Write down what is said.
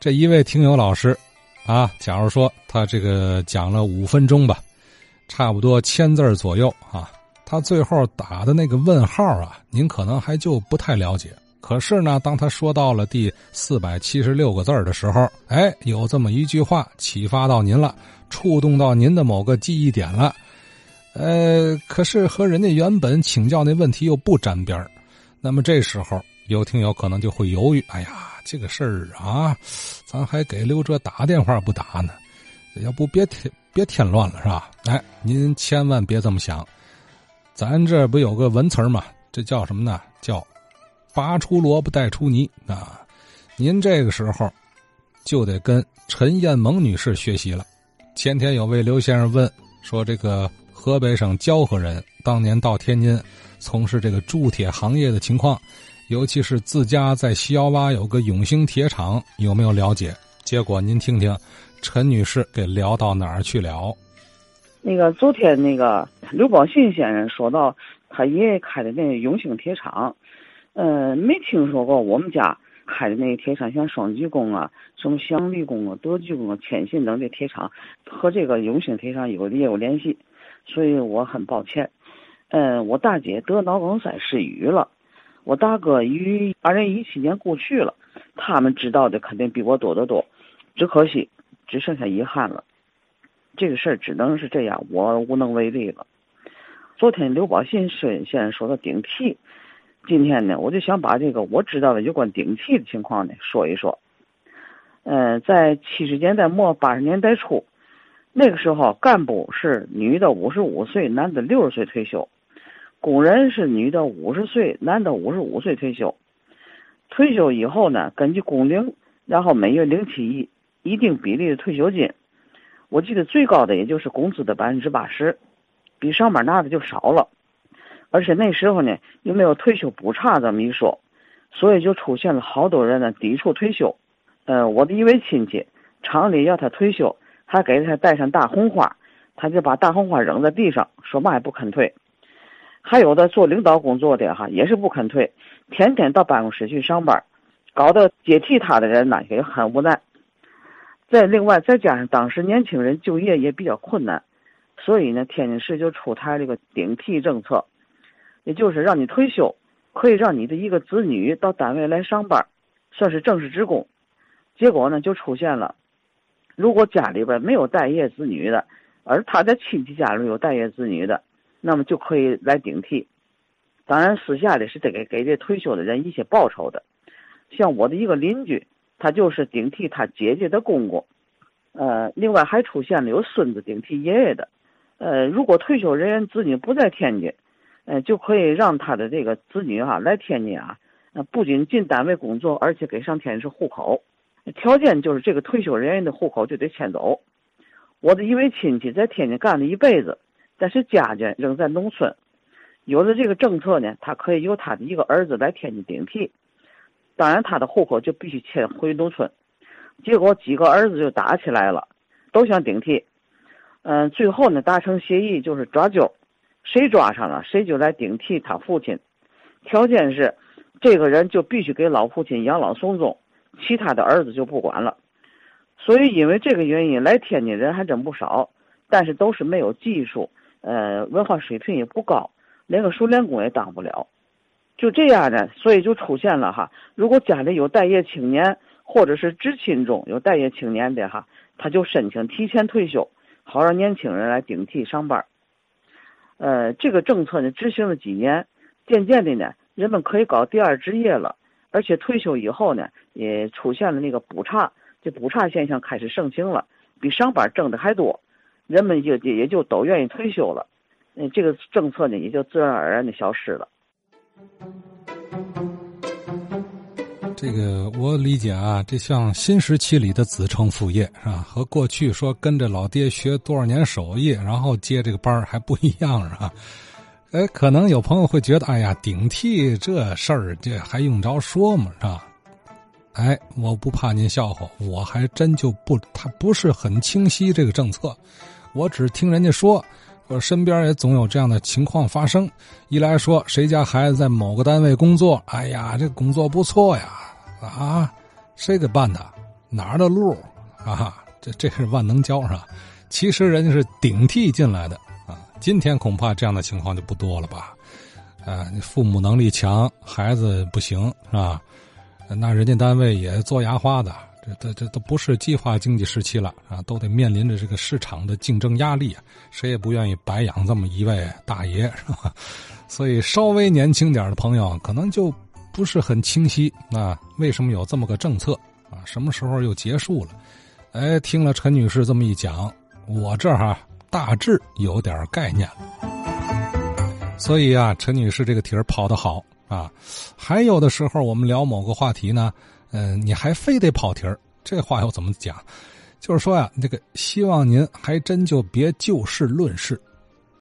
这一位听友老师，啊，假如说他这个讲了五分钟吧，差不多千字左右啊，他最后打的那个问号啊，您可能还就不太了解。可是呢，当他说到了第四百七十六个字的时候，哎，有这么一句话启发到您了，触动到您的某个记忆点了。呃，可是和人家原本请教那问题又不沾边那么这时候有听友可能就会犹豫：哎呀。这个事儿啊，咱还给刘哲打电话不打呢？要不别添别添乱了是吧？哎，您千万别这么想，咱这不有个文词吗？这叫什么呢？叫“拔出萝卜带出泥”啊！您这个时候就得跟陈艳萌女士学习了。前天有位刘先生问说，这个河北省蛟河人当年到天津从事这个铸铁行业的情况。尤其是自家在西窑洼有个永兴铁厂，有没有了解？结果您听听，陈女士给聊到哪儿去了？那个昨天那个刘宝信先生说到他爷爷开的那永兴铁厂，嗯，没听说过我们家开的那个铁厂，像双吉工啊、什么祥利工啊、德聚工啊、千信等的铁厂和这个永兴铁厂有也有联系，所以我很抱歉。嗯，我大姐得脑梗塞失语了。我大哥于二零一七年过去了，他们知道的肯定比我多得多，只可惜，只剩下遗憾了。这个事儿只能是这样，我无能为力了。昨天刘宝信先生说的顶替，今天呢，我就想把这个我知道的有关顶替的情况呢说一说。嗯，在七十年代末八十年代初，那个时候干部是女的五十五岁，男的六十岁退休。工人是女的五十岁，男的五十五岁退休。退休以后呢，根据工龄，然后每月领取一一定比例的退休金。我记得最高的也就是工资的百分之八十，比上班拿的就少了。而且那时候呢，又没有退休补差这么一说，所以就出现了好多人呢抵触退休。呃，我的一位亲戚，厂里要他退休，还给他带上大红花，他就把大红花扔在地上，说嘛也不肯退。还有的做领导工作的哈，也是不肯退，天天到办公室去上班，搞得接替他的人呢也很无奈。再另外再加上当时年轻人就业也比较困难，所以呢，天津市就出台这个顶替政策，也就是让你退休，可以让你的一个子女到单位来上班，算是正式职工。结果呢，就出现了，如果家里边没有待业子女的，而他的亲戚家里有待业子女的。那么就可以来顶替，当然私下里是得给给这退休的人一些报酬的。像我的一个邻居，他就是顶替他姐姐的公公，呃，另外还出现了有孙子顶替爷爷的。呃，如果退休人员子女不在天津，呃，就可以让他的这个子女哈来天津啊，呃不仅进单位工作，而且给上天津市户口。条件就是这个退休人员的户口就得迁走。我的一位亲戚在天津干了一辈子。但是家眷仍在农村，有了这个政策呢，他可以由他的一个儿子来天津顶替，当然他的户口就必须迁回农村。结果几个儿子就打起来了，都想顶替，嗯，最后呢达成协议就是抓阄，谁抓上了谁就来顶替他父亲，条件是这个人就必须给老父亲养老送终，其他的儿子就不管了。所以因为这个原因来天津人还真不少，但是都是没有技术。呃，文化水平也不高，连个熟练工也当不了，就这样呢，所以就出现了哈。如果家里有待业青年，或者是知亲中有待业青年的哈，他就申请提前退休，好让年轻人来顶替上班。呃，这个政策呢执行了几年，渐渐的呢，人们可以搞第二职业了，而且退休以后呢，也出现了那个补差，这补差现象开始盛行了，比上班挣的还多。人们就也就都愿意退休了，那，这个政策呢也就自然而然的消失了。这个我理解啊，这像新时期里的子承父业是吧？和过去说跟着老爹学多少年手艺，然后接这个班还不一样是吧？哎，可能有朋友会觉得，哎呀，顶替这事儿这还用着说吗？是吧？哎，我不怕您笑话，我还真就不，他不是很清晰这个政策。我只听人家说，我身边也总有这样的情况发生。一来说谁家孩子在某个单位工作，哎呀，这工作不错呀，啊，谁给办的？哪儿的路啊？这这是万能胶是吧？其实人家是顶替进来的啊。今天恐怕这样的情况就不多了吧？啊，你父母能力强，孩子不行是吧？那人家单位也做牙花的，这这这都不是计划经济时期了啊，都得面临着这个市场的竞争压力啊，谁也不愿意白养这么一位大爷是吧？所以稍微年轻点的朋友可能就不是很清晰啊，为什么有这么个政策啊？什么时候又结束了？哎，听了陈女士这么一讲，我这儿哈大致有点概念了。所以啊，陈女士这个题儿跑得好。啊，还有的时候我们聊某个话题呢，嗯，你还非得跑题儿，这话要怎么讲？就是说呀，这个希望您还真就别就事论事